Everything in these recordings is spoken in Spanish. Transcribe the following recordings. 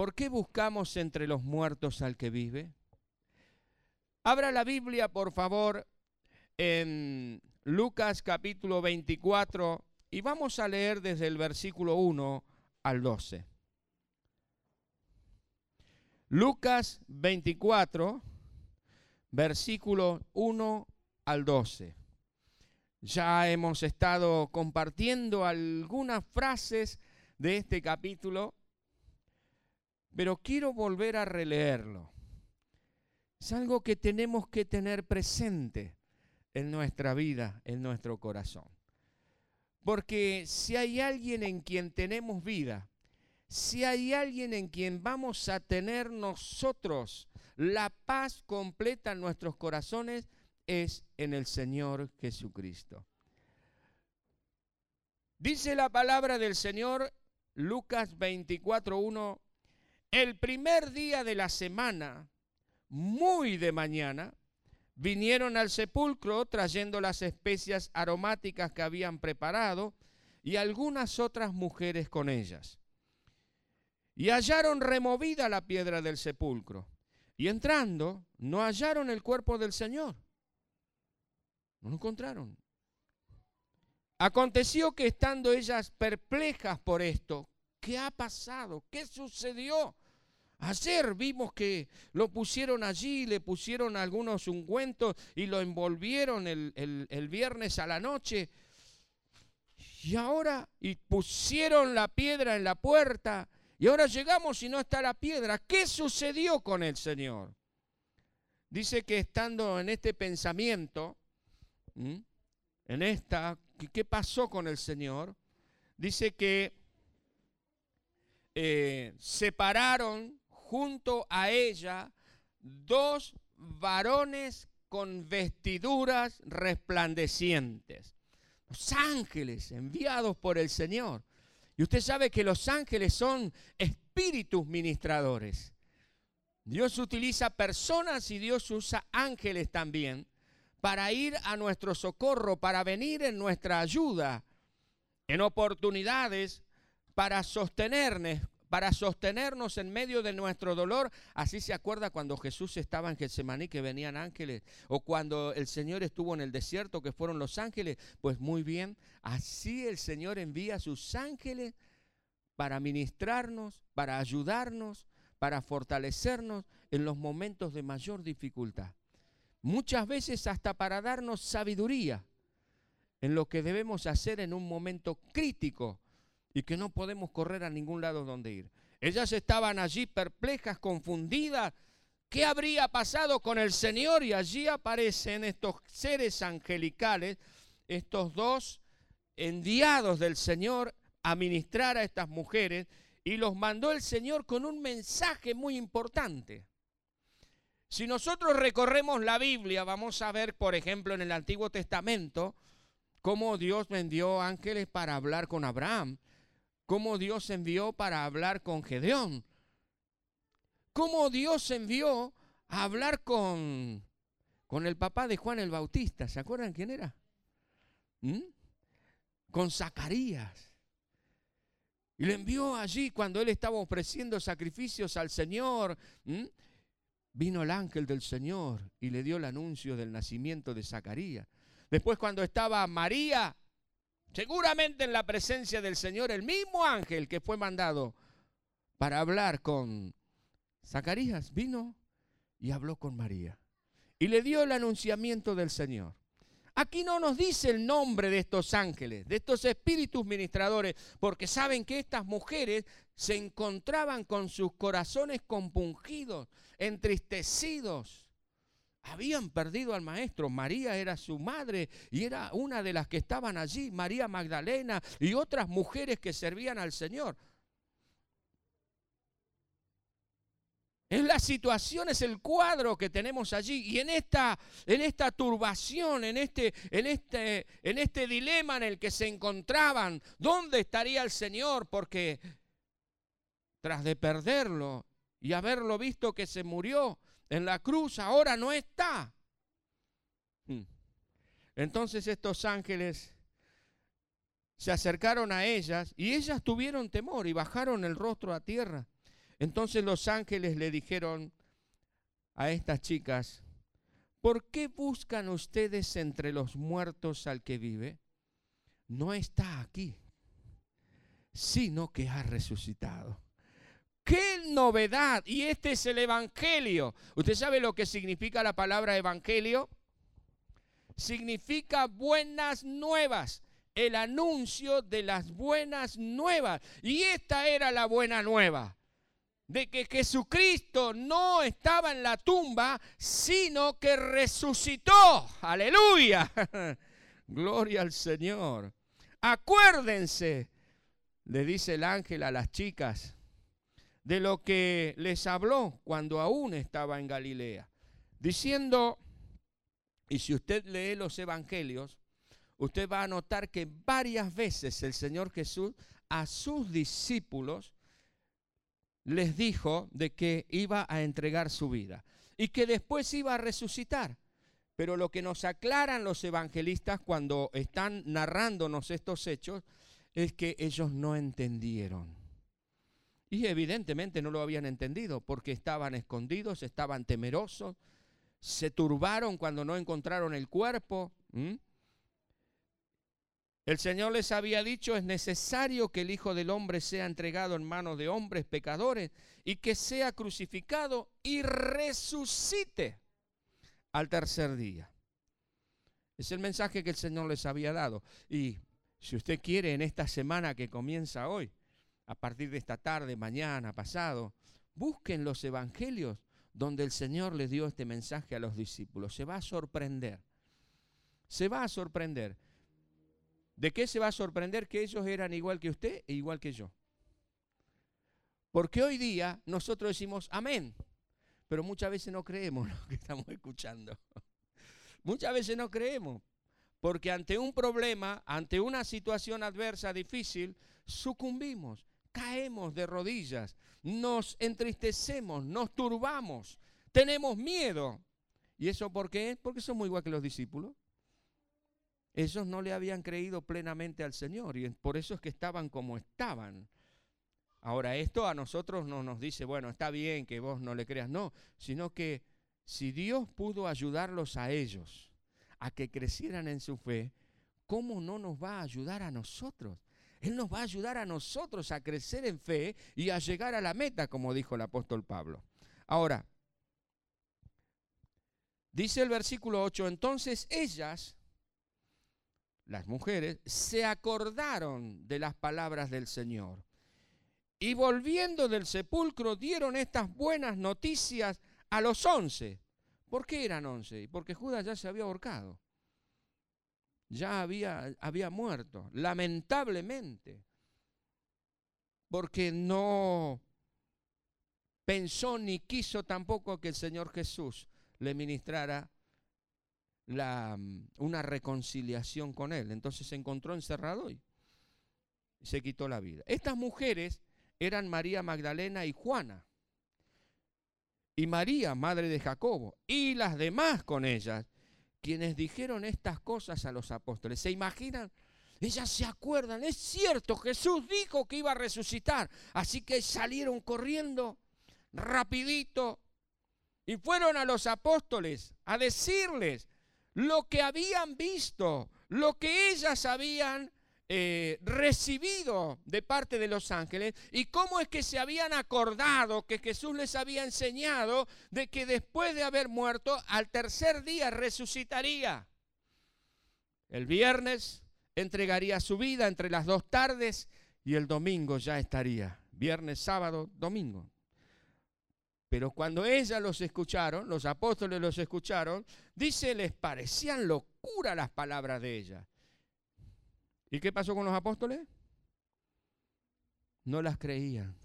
¿por qué buscamos entre los muertos al que vive? Abra la Biblia, por favor, en Lucas capítulo 24 y vamos a leer desde el versículo 1 al 12. Lucas 24, versículo 1 al 12. Ya hemos estado compartiendo algunas frases de este capítulo, pero quiero volver a releerlo. Es algo que tenemos que tener presente en nuestra vida, en nuestro corazón. Porque si hay alguien en quien tenemos vida, si hay alguien en quien vamos a tener nosotros la paz completa en nuestros corazones, es en el Señor Jesucristo. Dice la palabra del Señor, Lucas 24.1, el primer día de la semana, muy de mañana, vinieron al sepulcro trayendo las especias aromáticas que habían preparado y algunas otras mujeres con ellas. Y hallaron removida la piedra del sepulcro. Y entrando, no hallaron el cuerpo del Señor. No lo encontraron. Aconteció que estando ellas perplejas por esto, ¿qué ha pasado? ¿Qué sucedió? Ayer vimos que lo pusieron allí, le pusieron algunos ungüentos y lo envolvieron el, el, viernes a la noche. Y ahora, y pusieron la piedra en la puerta, y ahora llegamos y no está la piedra. ¿Qué sucedió con el Señor? Dice que estando en este pensamiento, en esta, ¿qué pasó con el Señor? Dice que eh, separaron junto a ella dos varones con vestiduras resplandecientes. Los ángeles enviados por el Señor. Y usted sabe que los ángeles son espíritus ministradores. Dios utiliza personas y Dios usa ángeles también para ir a nuestro socorro, para venir en nuestra ayuda, en oportunidades, para sostenernos, para sostenernos en medio de nuestro dolor. Así se acuerda cuando Jesús estaba en Getsemaní que venían ángeles, o cuando el Señor estuvo en el desierto que fueron los ángeles. Pues muy bien, así el Señor envía sus ángeles para ministrarnos, para ayudarnos, para fortalecernos en los momentos de mayor dificultad. Muchas veces hasta para darnos sabiduría en lo que debemos hacer en un momento crítico y que no podemos correr a ningún lado donde ir. Ellas estaban allí perplejas, confundidas. ¿Qué habría pasado con el Señor? Y allí aparecen estos seres angelicales, estos dos enviados del Señor a ministrar a estas mujeres y los mandó el Señor con un mensaje muy importante. Si nosotros recorremos la Biblia, vamos a ver, por ejemplo, en el Antiguo Testamento, cómo Dios envió ángeles para hablar con Abraham cómo Dios envió para hablar con Gedeón, cómo Dios envió a hablar con, con el papá de Juan el Bautista. ¿Se acuerdan quién era? ¿Mm? Con Zacarías. Y le envió allí cuando él estaba ofreciendo sacrificios al Señor. Vino el ángel del Señor y le dio el anuncio del nacimiento de Zacarías. Después cuando estaba María Seguramente en la presencia del Señor, el mismo ángel que fue mandado para hablar con Zacarías vino y habló con María y le dio el anunciamiento del Señor. Aquí no nos dice el nombre de estos ángeles, de estos espíritus ministradores, porque saben que estas mujeres se encontraban con sus corazones compungidos, entristecidos habían perdido al maestro. María era su madre y era una de las que estaban allí, María Magdalena y otras mujeres que servían al Señor. Es la situación, es el cuadro que tenemos allí. Y en esta, en esta turbación, en este, en, este, en este dilema en el que se encontraban, ¿dónde estaría el Señor? Porque tras de perderlo y haberlo visto que se murió, en la cruz ahora no está. Hmm. Entonces estos ángeles se acercaron a ellas y ellas tuvieron temor y bajaron el rostro a tierra. Entonces los ángeles le dijeron a estas chicas, ¿por qué buscan ustedes entre los muertos al que vive? No está aquí, sino que ha resucitado. ¡Qué novedad! Y este es el Evangelio. ¿Usted sabe lo que significa la palabra Evangelio? Significa buenas nuevas, el anuncio de las buenas nuevas. Y esta era la buena nueva de que Jesucristo no estaba en la tumba, sino que resucitó. Aleluya. Gloria al Señor. Acuérdense, le dice el ángel a las chicas, de lo que les habló cuando aún estaba en Galilea, diciendo, y si usted lee los evangelios, usted va a notar que varias veces el Señor Jesús a sus discípulos les dijo de que iba a entregar su vida y que después iba a resucitar. Pero lo que nos aclaran los evangelistas cuando están narrándonos estos hechos es que ellos no entendieron. Y evidentemente no lo habían entendido porque estaban escondidos, estaban temerosos, se turbaron cuando no encontraron el cuerpo. El Señor les había dicho, es necesario que el Hijo del Hombre sea entregado en manos de hombres pecadores y que sea crucificado y resucite al tercer día. Es el mensaje que el Señor les había dado. Y si usted quiere, en esta semana que comienza hoy, a partir de esta tarde, mañana, pasado, busquen los evangelios donde el Señor les dio este mensaje a los discípulos. Se va a sorprender. Se va a sorprender. ¿De qué se va a sorprender que ellos eran igual que usted e igual que yo? Porque hoy día nosotros decimos amén, pero muchas veces no creemos lo que estamos escuchando. Muchas veces no creemos, porque ante un problema, ante una situación adversa, difícil, sucumbimos, caemos de rodillas, nos entristecemos, nos turbamos, tenemos miedo. ¿Y eso por qué? Porque somos igual que los discípulos. Ellos no le habían creído plenamente al Señor y por eso es que estaban como estaban. Ahora, esto a nosotros no nos dice, bueno, está bien que vos no le creas, no, sino que si Dios pudo ayudarlos a ellos a que crecieran en su fe, ¿cómo no nos va a ayudar a nosotros? Él nos va a ayudar a nosotros a crecer en fe y a llegar a la meta, como dijo el apóstol Pablo. Ahora, dice el versículo 8, entonces ellas las mujeres, se acordaron de las palabras del Señor. Y volviendo del sepulcro dieron estas buenas noticias a los once. ¿Por qué eran once? Porque Judas ya se había ahorcado. Ya había, había muerto, lamentablemente. Porque no pensó ni quiso tampoco que el Señor Jesús le ministrara mm, una reconciliación con él. Entonces se encontró encerrado y se quitó la vida. Estas mujeres eran María Magdalena y Juana. Y María, madre de Jacobo, y las demás con ellas, quienes dijeron estas cosas a los apóstoles. ¿Se imaginan? Ellas se acuerdan, es cierto, Jesús dijo que iba a resucitar. Así que salieron corriendo rapidito y fueron a los apóstoles a decirles, lo que habían visto, lo que ellas habían eh, recibido de parte de los ángeles y cómo es que se habían acordado que Jesús les había enseñado de que después de haber muerto, al tercer día resucitaría. El viernes entregaría su vida entre las dos tardes y el domingo ya estaría. Viernes, sábado, domingo. Pero cuando ellas los escucharon, los apóstoles los escucharon, dice, les parecían locura las palabras de ella. ¿Y qué pasó con los apóstoles? No las creían.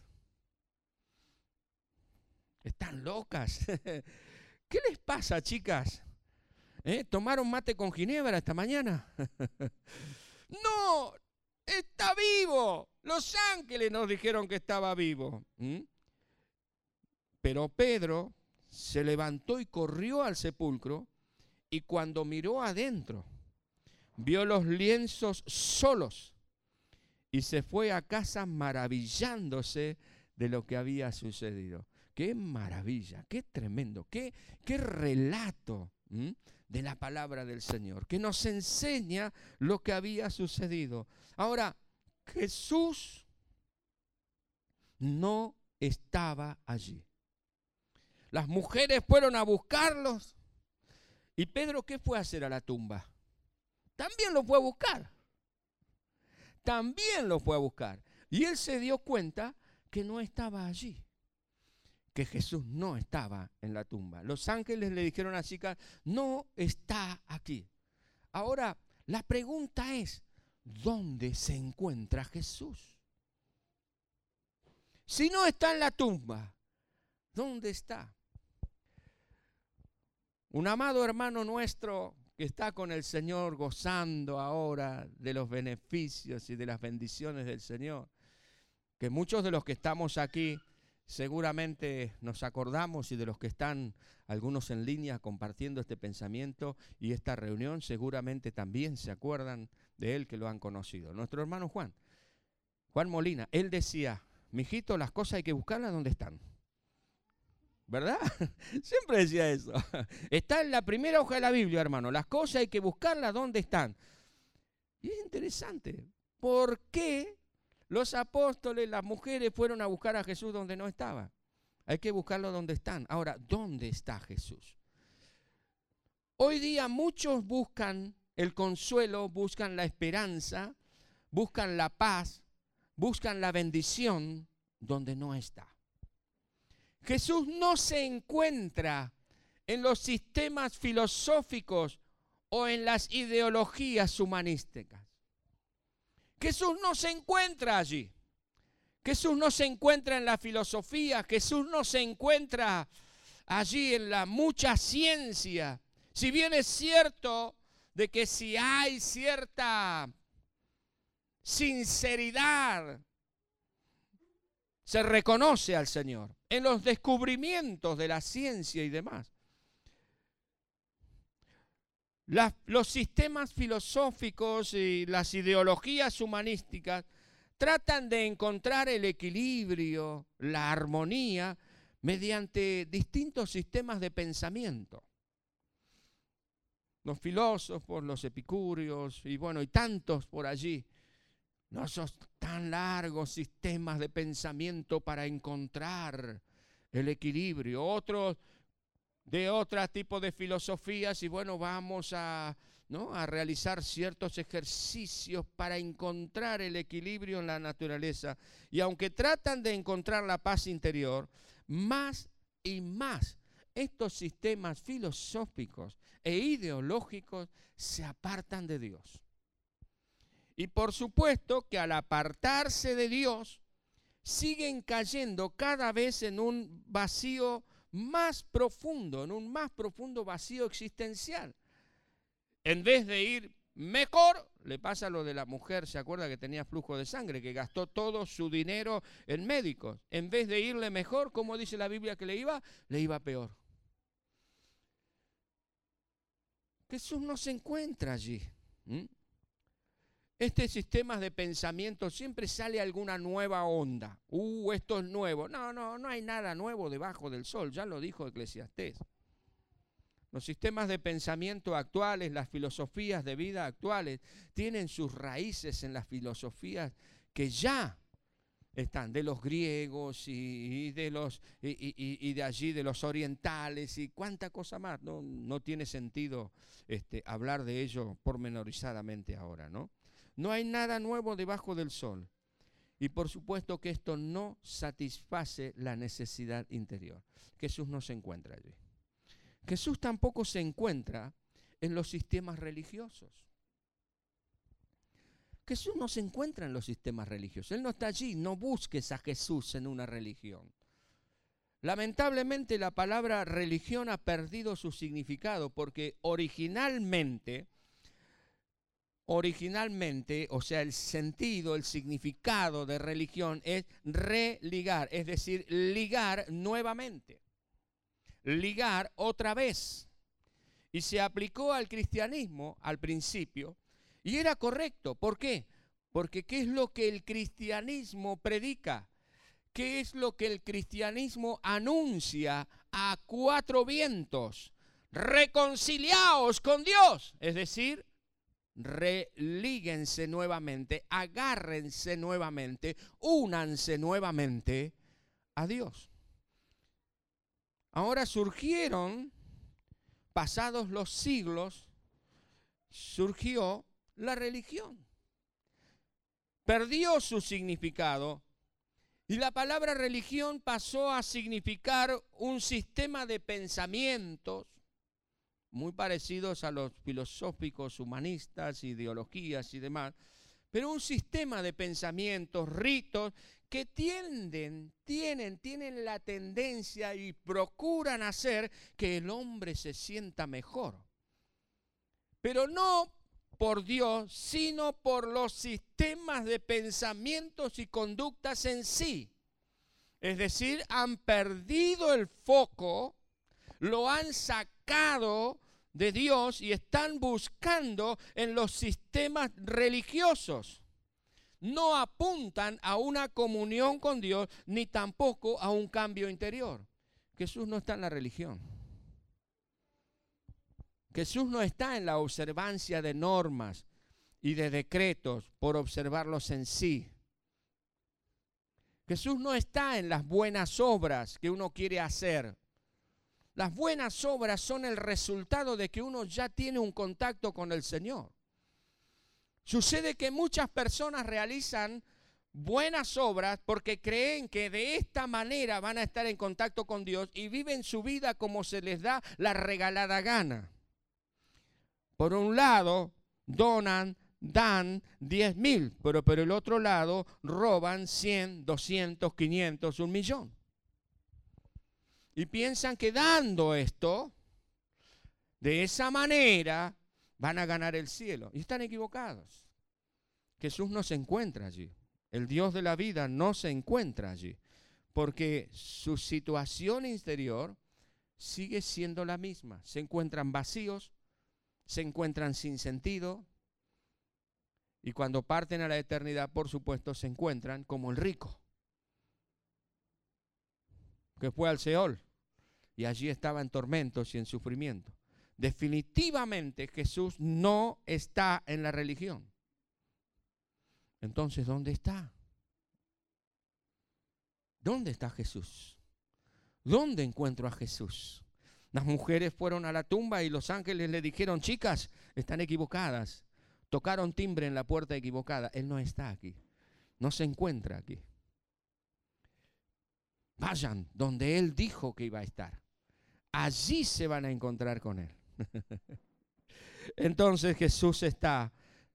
Están locas. ¿Qué les pasa, chicas? ¿Eh? ¿Tomaron mate con ginebra esta mañana? no, está vivo. Los ángeles nos dijeron que estaba vivo. Pero Pedro se levantó y corrió al sepulcro y cuando miró adentro, vio los lienzos solos y se fue a casa maravillándose de lo que había sucedido. Qué maravilla, qué tremendo, qué, qué relato de la palabra del Señor, que nos enseña lo que había sucedido. Ahora, Jesús no estaba allí. Las mujeres fueron a buscarlos. ¿Y Pedro qué fue a hacer a la tumba? También lo fue a buscar. También lo fue a buscar. Y él se dio cuenta que no estaba allí que Jesús no estaba en la tumba. Los ángeles le dijeron a la chica, no está aquí. Ahora, la pregunta es, ¿dónde se encuentra Jesús? Si no está en la tumba, ¿dónde está? Un amado hermano nuestro que está con el Señor gozando ahora de los beneficios y de las bendiciones del Señor, que muchos de los que estamos aquí Seguramente nos acordamos y de los que están algunos en línea compartiendo este pensamiento y esta reunión, seguramente también se acuerdan de él que lo han conocido. Nuestro hermano Juan, Juan Molina, él decía, mijito, las cosas hay que buscarlas donde están. ¿Verdad? Siempre decía eso. Está en la primera hoja de la Biblia, hermano. Las cosas hay que buscarlas donde están. Y es interesante. ¿Por qué los apóstoles, las mujeres fueron a buscar a Jesús donde no estaba. Hay que buscarlo donde están. Ahora, ¿dónde está Jesús? Hoy día muchos buscan el consuelo, buscan la esperanza, buscan la paz, buscan la bendición donde no está. Jesús no se encuentra en los sistemas filosóficos o en las ideologías humanísticas. Jesús no se encuentra allí. Jesús no se encuentra en la filosofía, Jesús no se encuentra allí en la mucha ciencia. Si bien es cierto de que si hay cierta sinceridad, se reconoce al Señor en los descubrimientos de la ciencia y demás los sistemas filosóficos y las ideologías humanísticas tratan de encontrar el equilibrio, la armonía, mediante distintos sistemas de pensamiento. Los filósofos, los epicúreos y bueno, y tantos por allí. No son tan largos sistemas de pensamiento para encontrar el equilibrio. Otros de otro tipo de filosofías y bueno, vamos a, ¿no? a realizar ciertos ejercicios para encontrar el equilibrio en la naturaleza. Y aunque tratan de encontrar la paz interior, más y más estos sistemas filosóficos e ideológicos se apartan de Dios. Y por supuesto que al apartarse de Dios, siguen cayendo cada vez en un vacío más profundo, en un más profundo vacío existencial. En vez de ir mejor, le pasa lo de la mujer, ¿se acuerda que tenía flujo de sangre, que gastó todo su dinero en médicos? En vez de irle mejor, como dice la Biblia que le iba, le iba peor. Jesús no se encuentra allí este sistema de pensamiento siempre sale alguna nueva onda. Uh, esto es nuevo. No, no, no hay nada nuevo debajo del sol, ya lo dijo Eclesiastés. Los sistemas de pensamiento actuales, las filosofías de vida actuales, tienen sus raíces en las filosofías que ya están de los griegos y, de los y, de allí de los orientales y cuánta cosa más. No, no tiene sentido este, hablar de ello pormenorizadamente ahora, ¿no? No hay nada nuevo debajo del sol. Y por supuesto que esto no satisface la necesidad interior. Jesús no se encuentra allí. Jesús tampoco se encuentra en los sistemas religiosos. Jesús no se encuentra en los sistemas religiosos. Él no está allí. No busques a Jesús en una religión. Lamentablemente la palabra religión ha perdido su significado porque originalmente originalmente, o sea, el sentido, el significado de religión es religar, es decir, ligar nuevamente, ligar otra vez. Y se aplicó al cristianismo al principio y era correcto. ¿Por qué? Porque ¿qué es lo que el cristianismo predica? ¿qué es lo que el cristianismo anuncia a cuatro vientos? Reconciliaos con Dios, es decir, relíguense nuevamente, agárrense nuevamente, únanse nuevamente a Dios. Ahora surgieron, pasados los siglos, surgió la religión. Perdió su significado y la palabra religión pasó a significar un sistema de pensamientos muy parecidos a los filosóficos, humanistas, ideologías y demás, pero un sistema de pensamientos, ritos, que tienden, tienen, tienen la tendencia y procuran hacer que el hombre se sienta mejor. Pero no por Dios, sino por los sistemas de pensamientos y conductas en sí. Es decir, han perdido el foco, lo han sacado de Dios y están buscando en los sistemas religiosos. No apuntan a una comunión con Dios ni tampoco a un cambio interior. Jesús no está en la religión. Jesús no está en la observancia de normas y de decretos por observarlos en sí. Jesús no está en las buenas obras que uno quiere hacer las buenas obras son el resultado de que uno ya tiene un contacto con el Señor. Sucede que muchas personas realizan buenas obras porque creen que de esta manera van a estar en contacto con Dios y viven su vida como se les da la regalada gana. Por un lado, donan, dan 10 mil, pero por el otro lado roban 100, 200, 500, un millón y piensan que dando esto, de esa manera, van a ganar el cielo. Y están equivocados. Jesús no se encuentra allí. El Dios de la vida no se encuentra allí. Porque su situación interior sigue siendo la misma. Se encuentran vacíos, se encuentran sin sentido. Y cuando parten a la eternidad, por supuesto, se encuentran como el rico que fue al Seol y allí estaba en tormentos y en sufrimiento. Definitivamente Jesús no está en la religión. Entonces, ¿dónde está? ¿Dónde está Jesús? ¿Dónde encuentro a Jesús? Las mujeres fueron a la tumba y los ángeles le dijeron, chicas, están equivocadas. Tocaron timbre en la puerta equivocada. Él no está aquí. No se encuentra aquí. Vayan donde Él dijo que iba a estar. Allí se van a encontrar con Él. Entonces Jesús está,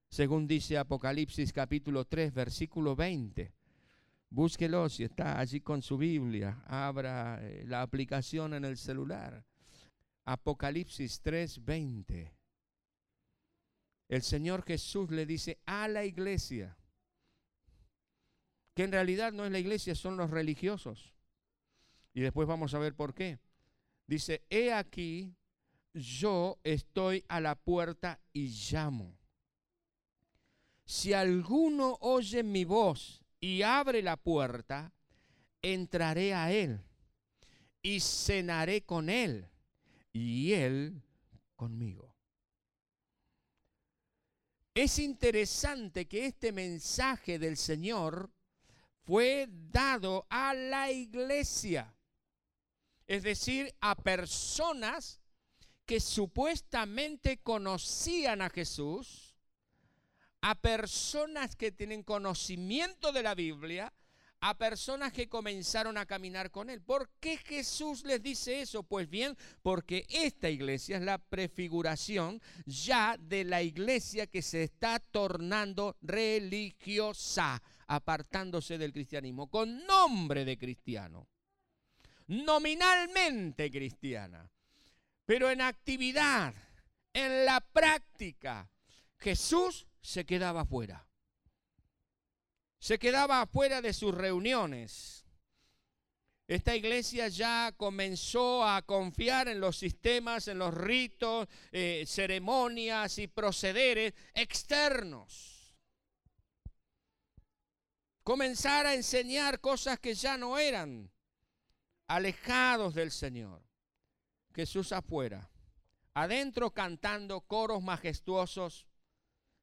según dice Apocalipsis capítulo 3, versículo 20. Búsquelo si está allí con su Biblia. Abra eh, la aplicación en el celular. Apocalipsis 3, 20. El Señor Jesús le dice a la iglesia, que en realidad no es la iglesia, son los religiosos. Y después vamos a ver por qué. Dice, he aquí, yo estoy a la puerta y llamo. Si alguno oye mi voz y abre la puerta, entraré a él y cenaré con él y él conmigo. Es interesante que este mensaje del Señor fue dado a la iglesia, es decir, a personas que supuestamente conocían a Jesús, a personas que tienen conocimiento de la Biblia, a personas que comenzaron a caminar con Él. ¿Por qué Jesús les dice eso? Pues bien, porque esta iglesia es la prefiguración ya de la iglesia que se está tornando religiosa apartándose del cristianismo, con nombre de cristiano, nominalmente cristiana, pero en actividad, en la práctica, Jesús se quedaba fuera. Se quedaba afuera de sus reuniones. Esta iglesia ya comenzó a confiar en los sistemas, en los ritos, eh, ceremonias y procederes externos comenzar a enseñar cosas que ya no eran, alejados del Señor. Jesús afuera, adentro cantando coros majestuosos.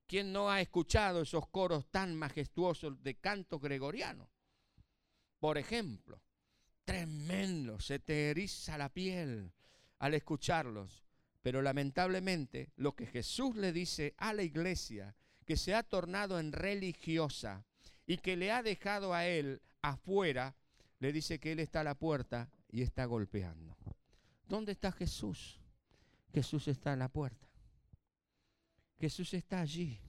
¿Quién no ha escuchado esos coros tan majestuosos de canto gregoriano? Por ejemplo, tremendo, se te eriza la piel al escucharlos. Pero lamentablemente lo que Jesús le dice a la iglesia, que se ha tornado en religiosa y que le ha dejado a él afuera, le dice que él está a la puerta y está golpeando. ¿Dónde está Jesús? Jesús está en la puerta. Jesús está allí.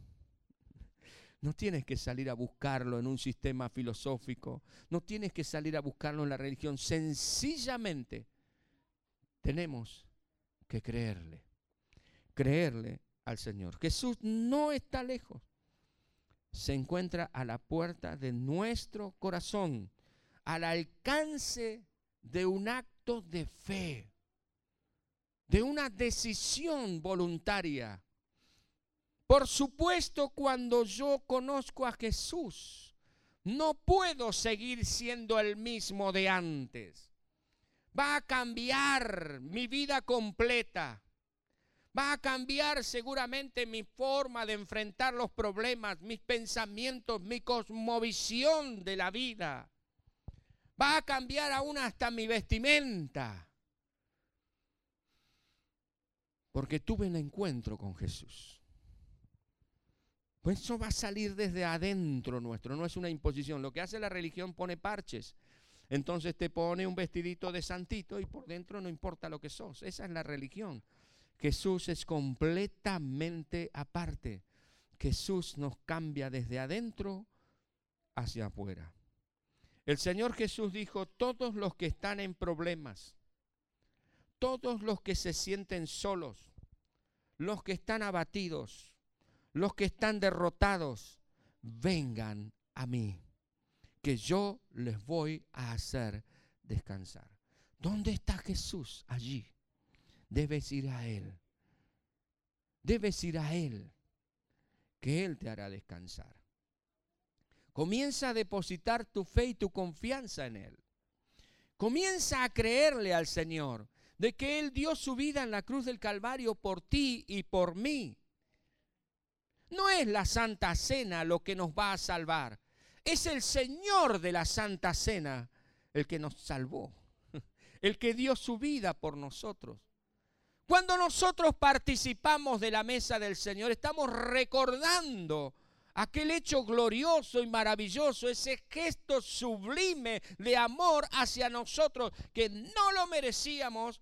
No tienes que salir a buscarlo en un sistema filosófico. No tienes que salir a buscarlo en la religión. Sencillamente tenemos que creerle. Creerle al Señor. Jesús no está lejos. Se encuentra a la puerta de nuestro corazón, al alcance de un acto de fe, de una decisión voluntaria. Por supuesto, cuando yo conozco a Jesús, no puedo seguir siendo el mismo de antes va a cambiar mi vida completa. Va a cambiar seguramente mi forma de enfrentar los problemas, mis pensamientos, mi cosmovisión de la vida. Va a cambiar aún hasta mi vestimenta. Porque tuve un encuentro con Jesús. Pues eso va a salir desde adentro nuestro, no es una imposición. Lo que hace la religión pone parches. Entonces te pone un vestidito de santito y por dentro no importa lo que sos. Esa es la religión. Jesús es completamente aparte. Jesús nos cambia desde adentro hacia afuera. El Señor Jesús dijo, todos los que están en problemas, todos los que se sienten solos, los que están abatidos, los que están derrotados, vengan a mí que yo les voy a hacer descansar. ¿Dónde está Jesús? Allí. Debes ir a Él. Debes ir a Él, que Él te hará descansar. Comienza a depositar tu fe y tu confianza en Él. Comienza a creerle al Señor de que Él dio su vida en la cruz del Calvario por ti y por mí. No es la Santa Cena lo que nos va a salvar. Es el Señor de la Santa Cena el que nos salvó, el que dio su vida por nosotros. Cuando nosotros participamos de la mesa del Señor, estamos recordando aquel hecho glorioso y maravilloso, ese gesto sublime de amor hacia nosotros que no lo merecíamos,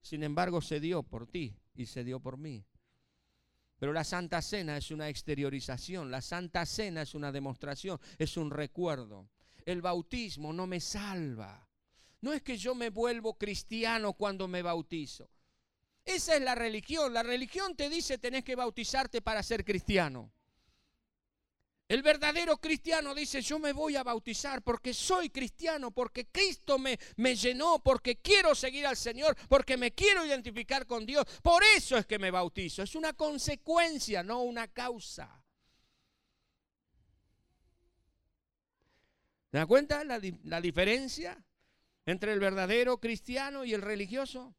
sin embargo se dio por ti y se dio por mí. Pero la Santa Cena es una exteriorización, la Santa Cena es una demostración, es un recuerdo. El bautismo no me salva. No es que yo me vuelvo cristiano cuando me bautizo. Esa es la religión. La religión te dice tenés que bautizarte para ser cristiano. El verdadero cristiano dice, yo me voy a bautizar porque soy cristiano, porque Cristo me, me, llenó, porque quiero seguir al Señor, porque me quiero identificar con Dios. Por eso es que me bautizo. Es una consecuencia, no una causa. ¿Se da cuenta la, la diferencia entre el verdadero cristiano y el religioso?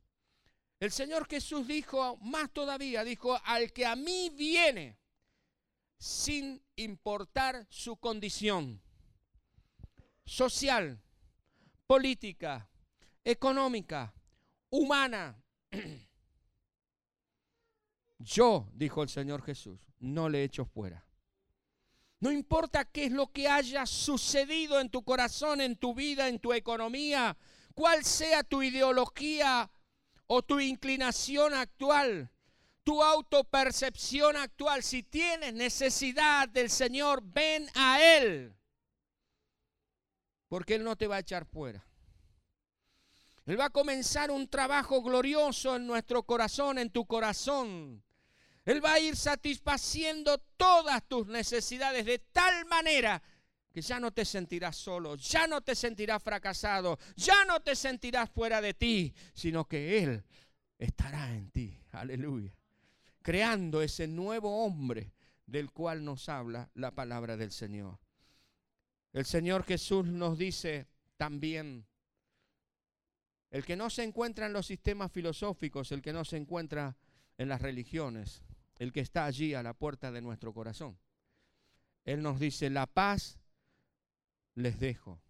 El Señor Jesús dijo, más todavía, dijo, al que a mí viene sin importar su condición social, política, económica, humana. Yo, dijo el Señor Jesús, no le echo fuera. No importa qué es lo que haya sucedido en tu corazón, en tu vida, en tu economía, cuál sea tu ideología o tu inclinación actual tu autopercepción actual. Si tienes necesidad del Señor, ven a Él. Porque Él no te va a echar fuera. Él va a comenzar un trabajo glorioso en nuestro corazón, en tu corazón. Él va a ir satisfaciendo todas tus necesidades de tal manera que ya no te sentirás solo, ya no te sentirás fracasado, ya no te sentirás fuera de ti, sino que Él estará en ti. Aleluya creando ese nuevo hombre del cual nos habla la palabra del Señor. El Señor Jesús nos dice también, el que no se encuentra en los sistemas filosóficos, el que no se encuentra en las religiones, el que está allí a la puerta de nuestro corazón. Él nos dice, la paz les dejo,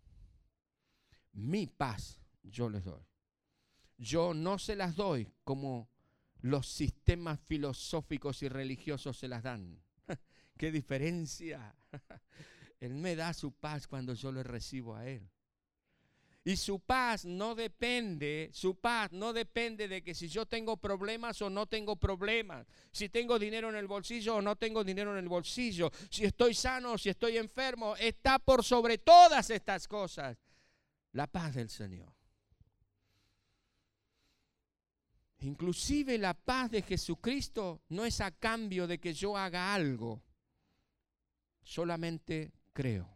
mi paz yo les doy. Yo no se las doy como los sistemas filosóficos y religiosos se las dan. ¡Qué diferencia! Él me da su paz cuando yo le recibo a Él. Y su paz no depende, su paz no depende de que si yo tengo problemas o no tengo problemas, si tengo dinero en el bolsillo o no tengo dinero en el bolsillo, si estoy sano o si estoy enfermo, está por sobre todas estas cosas la paz del Señor. Inclusive la paz de Jesucristo no es a cambio de que yo haga algo, solamente creo.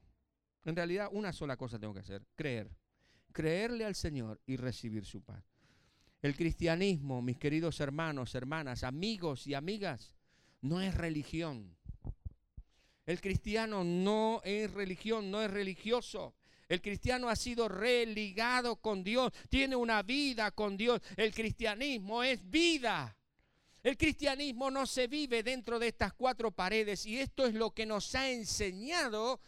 En realidad una sola cosa tengo que hacer, creer creerle al Señor y recibir su paz. El cristianismo, mis queridos hermanos, hermanas, amigos y amigas, no es religión. El cristiano no es religión, no es religioso. El cristiano ha sido religado con Dios, tiene una vida con Dios. El cristianismo es vida. El cristianismo no se vive dentro de estas cuatro paredes y esto es lo que nos ha enseñado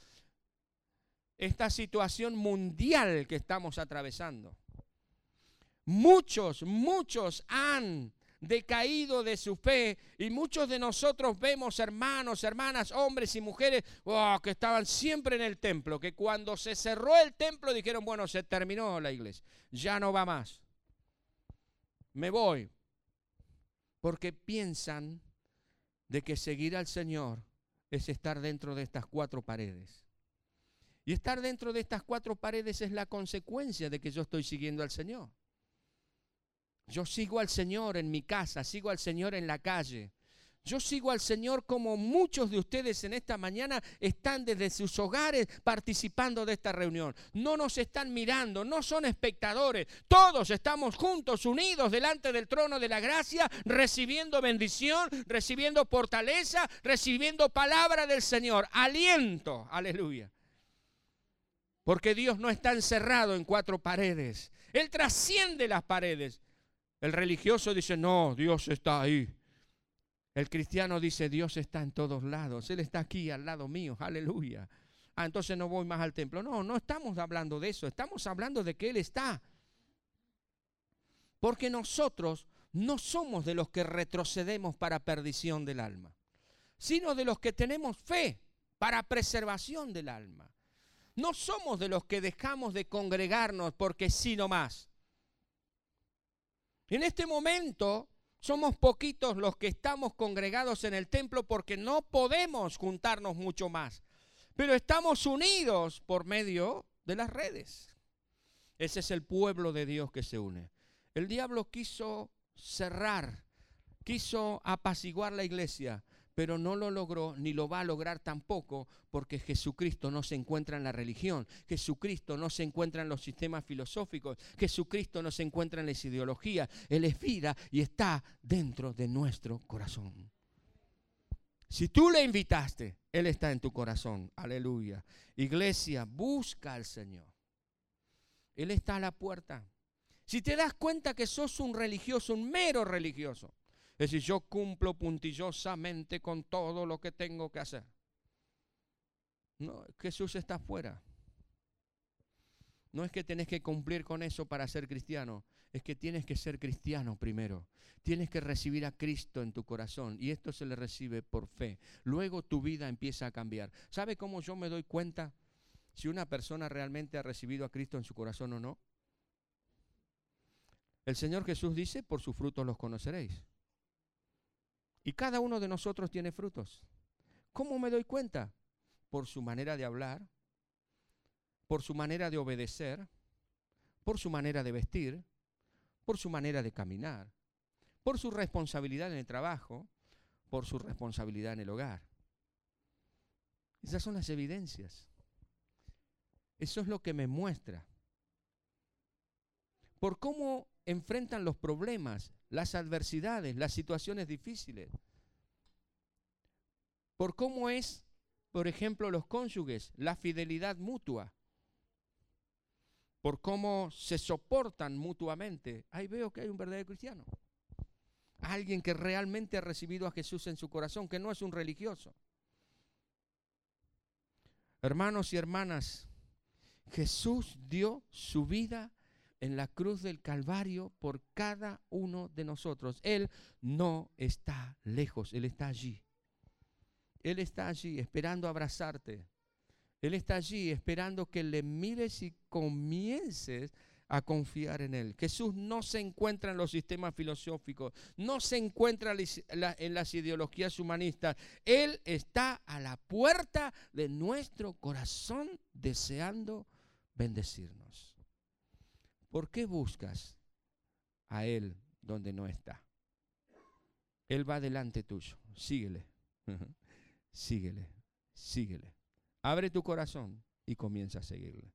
esta situación mundial que estamos atravesando. Muchos, muchos han decaído de su fe y muchos de nosotros vemos hermanos, hermanas, hombres y mujeres oh, que estaban siempre en el templo, que cuando se cerró el templo dijeron, bueno, se terminó la iglesia, ya no va más. Me voy, porque piensan de que seguir al Señor es estar dentro de estas cuatro paredes. Y estar dentro de estas cuatro paredes es la consecuencia de que yo estoy siguiendo al Señor. Yo sigo al Señor en mi casa, sigo al Señor en la calle. Yo sigo al Señor como muchos de ustedes en esta mañana están desde sus hogares participando de esta reunión. No nos están mirando, no son espectadores. Todos estamos juntos, unidos delante del trono de la gracia, recibiendo bendición, recibiendo fortaleza, recibiendo palabra del Señor, aliento. Aleluya. Porque Dios no está encerrado en cuatro paredes. Él trasciende las paredes. El religioso dice, no, Dios está ahí. El cristiano dice, Dios está en todos lados. Él está aquí al lado mío. Aleluya. Ah, entonces no voy más al templo. No, no estamos hablando de eso. Estamos hablando de que Él está. Porque nosotros no somos de los que retrocedemos para perdición del alma, sino de los que tenemos fe para preservación del alma. No somos de los que dejamos de congregarnos porque sí no más. En este momento somos poquitos los que estamos congregados en el templo porque no podemos juntarnos mucho más. Pero estamos unidos por medio de las redes. Ese es el pueblo de Dios que se une. El diablo quiso cerrar, quiso apaciguar la iglesia, pero no lo logró ni lo va a lograr tampoco porque Jesucristo no se encuentra en la religión, Jesucristo no se encuentra en los sistemas filosóficos, Jesucristo no se encuentra en las ideologías, Él es vida y está dentro de nuestro corazón. Si tú le invitaste, Él está en tu corazón, aleluya. Iglesia, busca al Señor. Él está a la puerta. Si te das cuenta que sos un religioso, un mero religioso, es decir, yo cumplo puntillosamente con todo lo que tengo que hacer. No, Jesús está afuera. No es que tienes que cumplir con eso para ser cristiano, es que tienes que ser cristiano primero. Tienes que recibir a Cristo en tu corazón y esto se le recibe por fe. Luego tu vida empieza a cambiar. ¿Sabe cómo yo me doy cuenta si una persona realmente ha recibido a Cristo en su corazón o no? El Señor Jesús dice, por sus frutos los conoceréis. Y cada uno de nosotros tiene frutos. ¿Cómo me doy cuenta? Por su manera de hablar, por su manera de obedecer, por su manera de vestir, por su manera de caminar, por su responsabilidad en el trabajo, por su responsabilidad en el hogar. Esas son las evidencias. Eso es lo que me muestra. Por cómo enfrentan los problemas, las adversidades, las situaciones difíciles. Por cómo es por ejemplo, los cónyuges, la fidelidad mutua, por cómo se soportan mutuamente. Ahí veo que hay un verdadero cristiano. Alguien que realmente ha recibido a Jesús en su corazón, que no es un religioso. Hermanos y hermanas, Jesús dio su vida en la cruz del Calvario por cada uno de nosotros. Él no está lejos, Él está allí. Él está allí esperando abrazarte. Él está allí esperando que le mires y comiences a confiar en Él. Jesús no se encuentra en los sistemas filosóficos, no se encuentra en las ideologías humanistas. Él está a la puerta de nuestro corazón deseando bendecirnos. ¿Por qué buscas a Él donde no está? Él va delante tuyo. Síguele. síguele. Síguele. Abre tu corazón y comienza a seguirle.